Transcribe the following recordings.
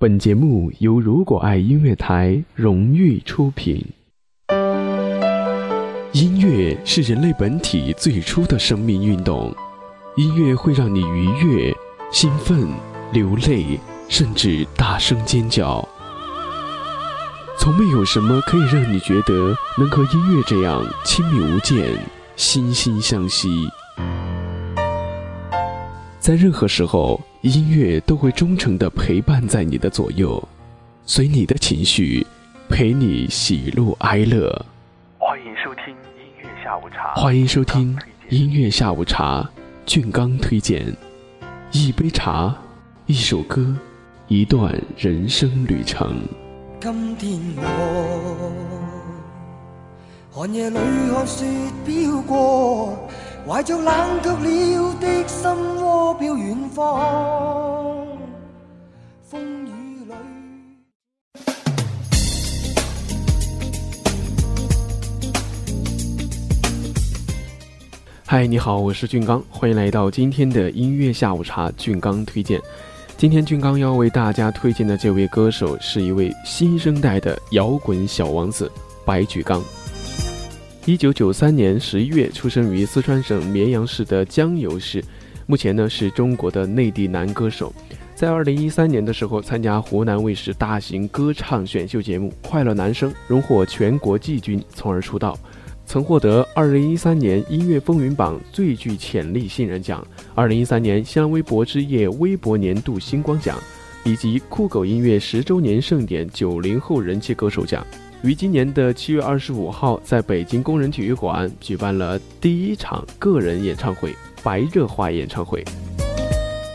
本节目由如果爱音乐台荣誉出品。音乐是人类本体最初的生命运动，音乐会让你愉悦、兴奋、流泪，甚至大声尖叫。从没有什么可以让你觉得能和音乐这样亲密无间、心心相惜。在任何时候。音乐都会忠诚地陪伴在你的左右，随你的情绪，陪你喜怒哀乐。欢迎收听音乐下午茶。欢迎收听音乐下午茶，俊刚推荐。一杯茶，一首歌，一段人生旅程。今天我寒夜里看雪飘过。怀着冷却了的心窝，飘远方。风雨里。嗨，你好，我是俊刚，欢迎来到今天的音乐下午茶。俊刚推荐，今天俊刚要为大家推荐的这位歌手，是一位新生代的摇滚小王子——白举纲。一九九三年十一月出生于四川省绵阳市的江油市，目前呢是中国的内地男歌手。在二零一三年的时候，参加湖南卫视大型歌唱选秀节目《快乐男声》，荣获全国季军，从而出道。曾获得二零一三年音乐风云榜最具潜力新人奖、二零一三年新浪微博之夜微博年度星光奖，以及酷狗音乐十周年盛典九零后人气歌手奖。于今年的七月二十五号，在北京工人体育馆举办了第一场个人演唱会——白热化演唱会。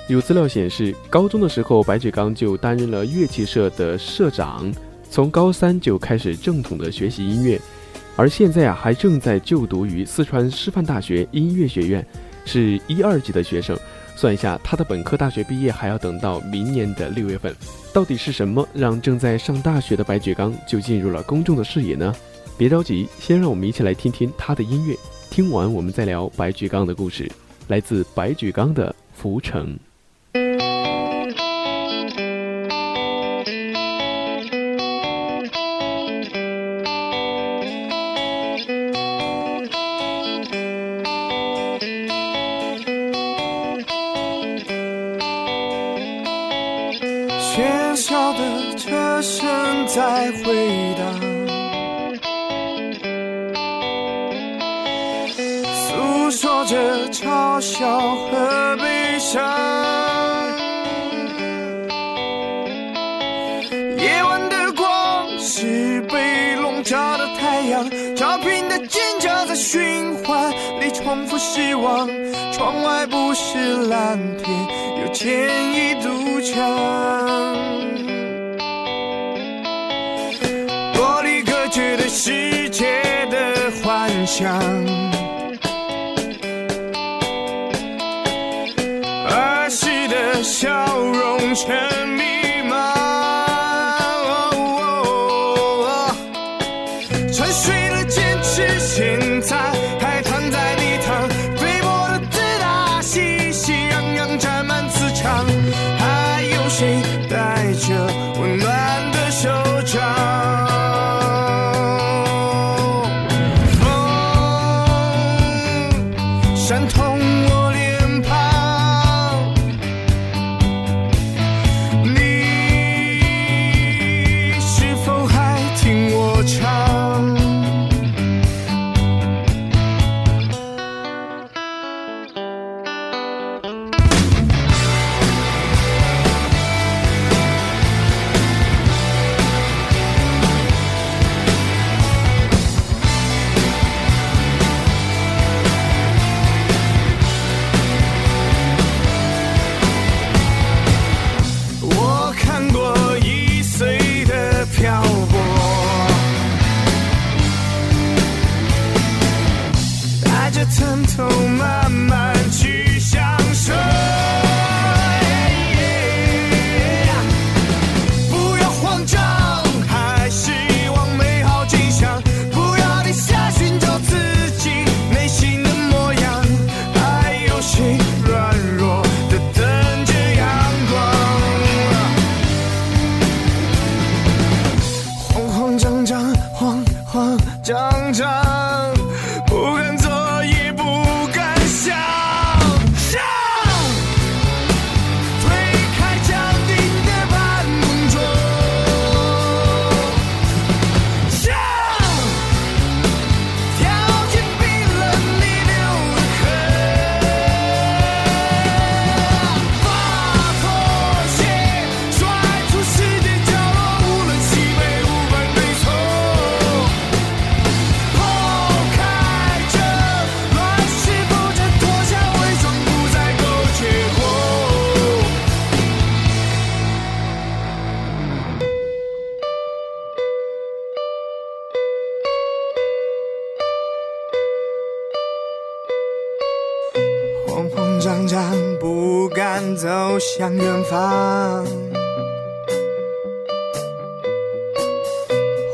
有资料显示，高中的时候，白举纲就担任了乐器社的社长，从高三就开始正统的学习音乐，而现在啊，还正在就读于四川师范大学音乐学院，是一二级的学生。算一下，他的本科大学毕业还要等到明年的六月份。到底是什么让正在上大学的白举纲就进入了公众的视野呢？别着急，先让我们一起来听听他的音乐。听完我们再聊白举纲的故事。来自白举纲的《浮城》。是被笼罩的太阳，照片的尖叫在循环里重复失望。窗外不是蓝天，又建一堵墙。玻璃隔绝的世界的幻想，儿时的笑容沉迷。向远方。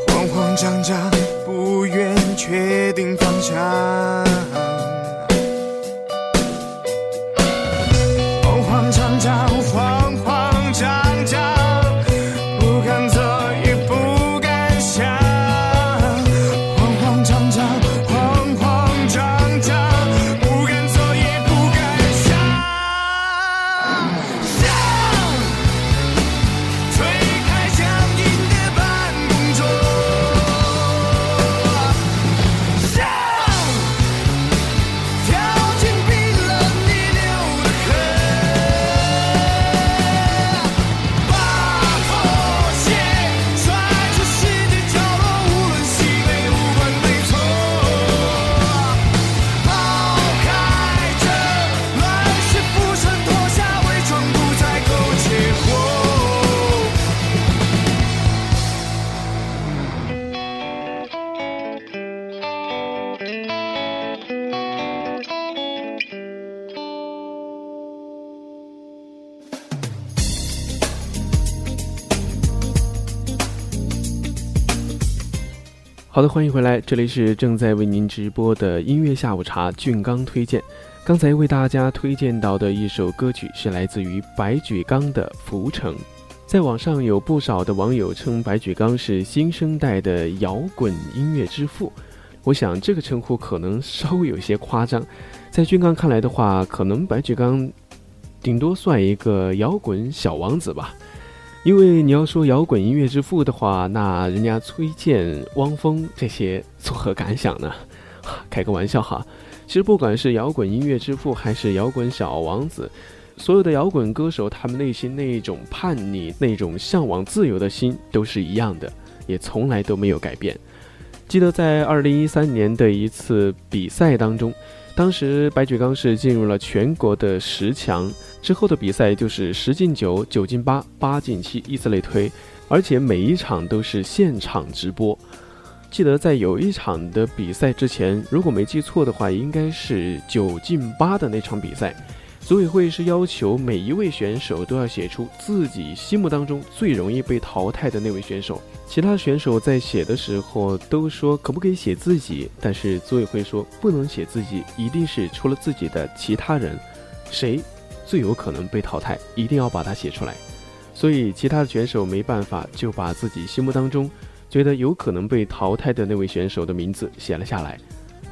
慌慌张张，不愿确定方向。好的，欢迎回来，这里是正在为您直播的音乐下午茶，俊刚推荐。刚才为大家推荐到的一首歌曲是来自于白举纲的《浮城》。在网上有不少的网友称白举纲是新生代的摇滚音乐之父，我想这个称呼可能稍微有些夸张。在俊刚看来的话，可能白举纲顶多算一个摇滚小王子吧。因为你要说摇滚音乐之父的话，那人家崔健、汪峰这些作何感想呢？开个玩笑哈。其实不管是摇滚音乐之父还是摇滚小王子，所有的摇滚歌手，他们内心那种叛逆、那种向往自由的心都是一样的，也从来都没有改变。记得在二零一三年的一次比赛当中，当时白举纲是进入了全国的十强，之后的比赛就是十进九、九进八、八进七，依次类推，而且每一场都是现场直播。记得在有一场的比赛之前，如果没记错的话，应该是九进八的那场比赛，组委会是要求每一位选手都要写出自己心目当中最容易被淘汰的那位选手。其他选手在写的时候都说可不可以写自己，但是组委会说不能写自己，一定是除了自己的其他人，谁最有可能被淘汰，一定要把它写出来。所以其他的选手没办法，就把自己心目当中觉得有可能被淘汰的那位选手的名字写了下来。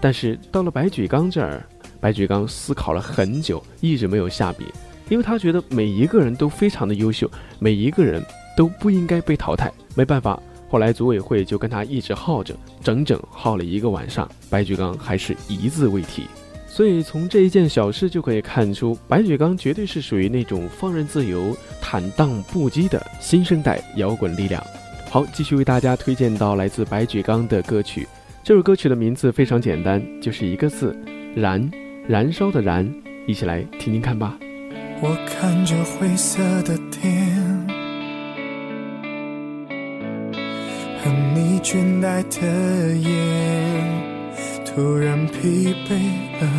但是到了白举纲这儿，白举纲思考了很久，一直没有下笔，因为他觉得每一个人都非常的优秀，每一个人都不应该被淘汰。没办法，后来组委会就跟他一直耗着，整整耗了一个晚上，白举纲还是一字未提。所以从这一件小事就可以看出，白举纲绝对是属于那种放任自由、坦荡不羁的新生代摇滚力量。好，继续为大家推荐到来自白举纲的歌曲。这首歌曲的名字非常简单，就是一个字：燃，燃烧的燃。一起来听听看吧。我看着灰色的天，和你倦怠的眼，突然疲惫了，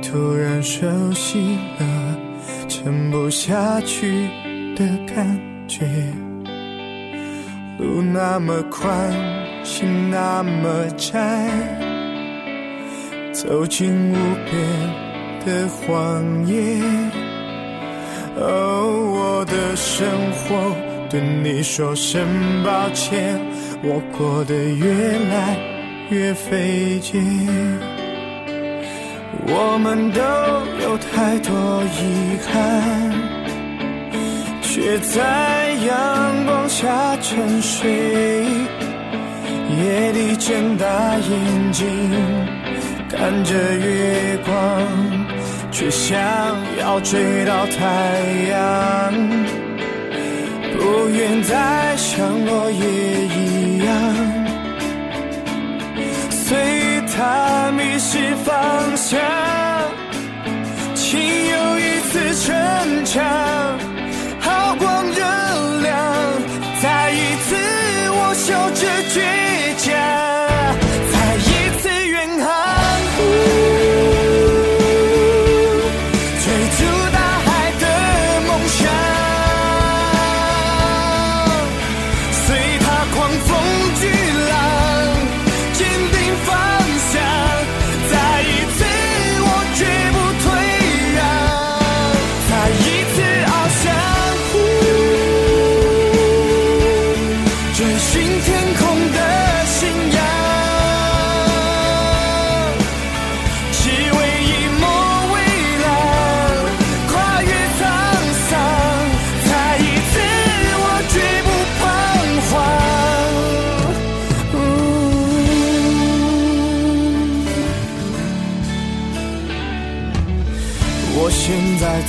突然熟悉了，撑不下去的感觉。路那么宽，心那么窄，走进无边的荒野。哦，我的生活对你说声抱歉，我过得越来越费劲。我们都有太多遗憾，却在阳光下沉睡。夜里睁大眼睛看着月光，却想要追到太阳，不愿再像落叶一样。随他迷失方向，请又一次逞强，好光热量，再一次我笑着倔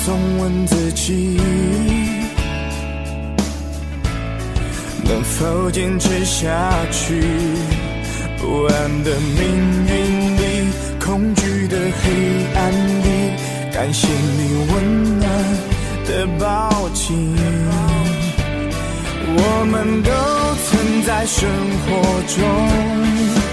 总问自己，能否坚持下去？不安的命运里，恐惧的黑暗里，感谢你温暖的抱紧。我们都曾在生活中。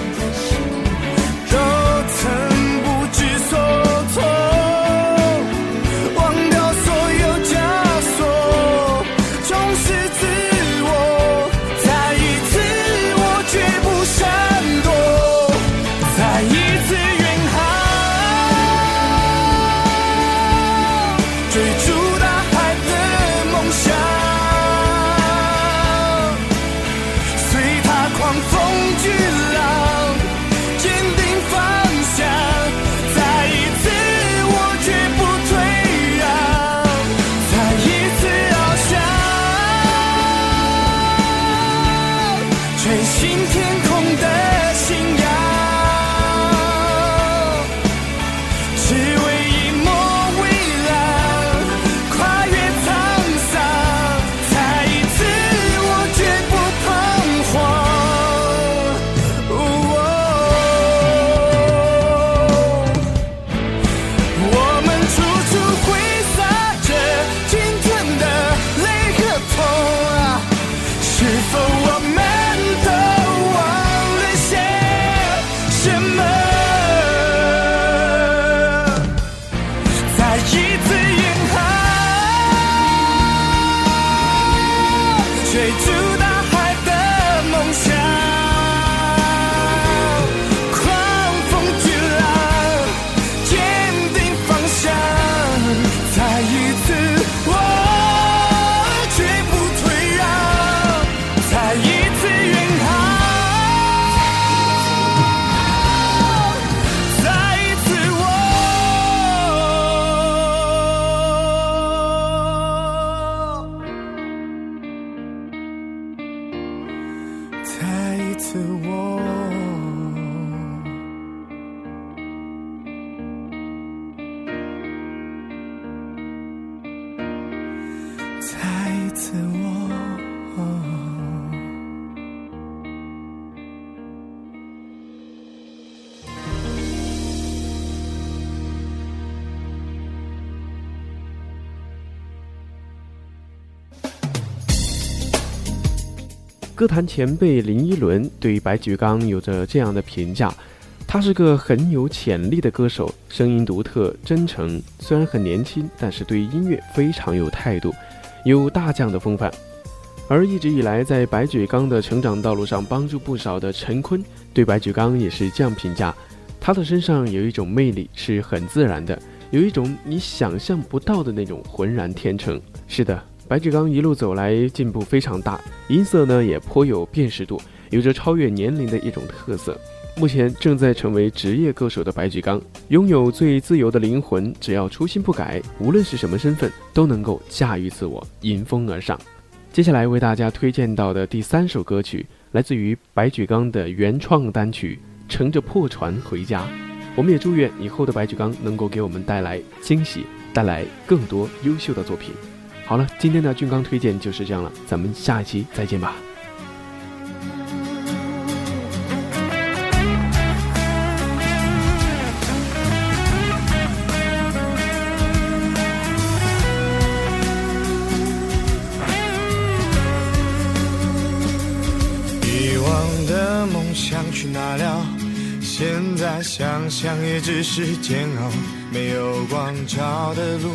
歌坛前辈林依轮对白举纲有着这样的评价：他是个很有潜力的歌手，声音独特、真诚。虽然很年轻，但是对音乐非常有态度，有大将的风范。而一直以来在白举纲的成长道路上帮助不少的陈坤，对白举纲也是这样评价：他的身上有一种魅力，是很自然的，有一种你想象不到的那种浑然天成。是的。白举纲一路走来进步非常大，音色呢也颇有辨识度，有着超越年龄的一种特色。目前正在成为职业歌手的白举纲，拥有最自由的灵魂，只要初心不改，无论是什么身份，都能够驾驭自我，迎风而上。接下来为大家推荐到的第三首歌曲，来自于白举纲的原创单曲《乘着破船回家》。我们也祝愿以后的白举纲能够给我们带来惊喜，带来更多优秀的作品。好了，今天的俊刚推荐就是这样了，咱们下一期再见吧。遗忘的梦想去哪了？现在想想也只是煎熬。没有光照的路，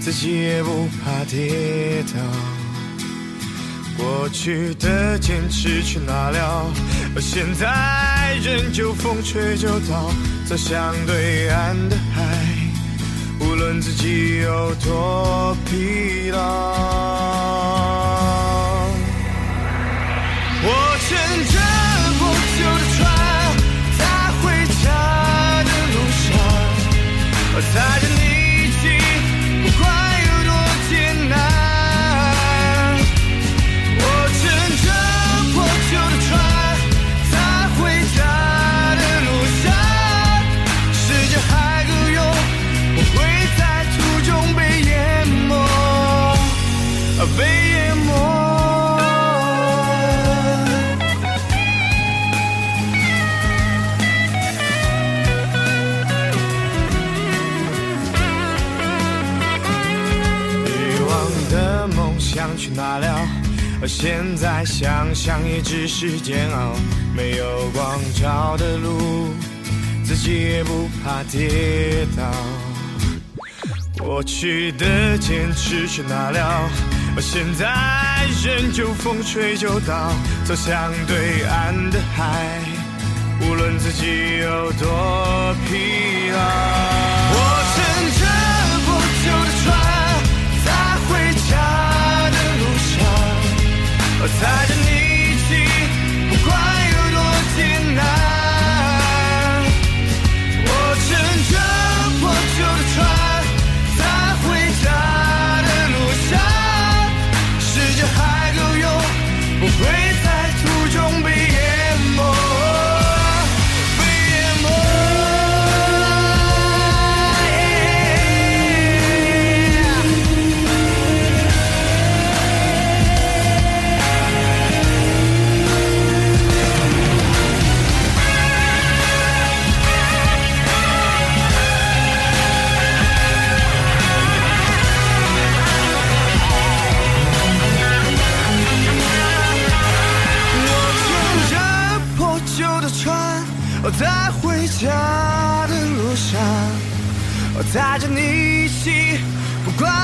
自己也不怕跌倒。过去的坚持去哪了？而现在仍旧风吹就倒，走向对岸的海。无论自己有多疲劳，我乘去哪了？而现在想想也只是煎熬。没有光照的路，自己也不怕跌倒。过去的坚持去哪了？而现在仍旧风吹就倒，走向对岸的海。无论自己有多疲劳，带着带着你一起，不管。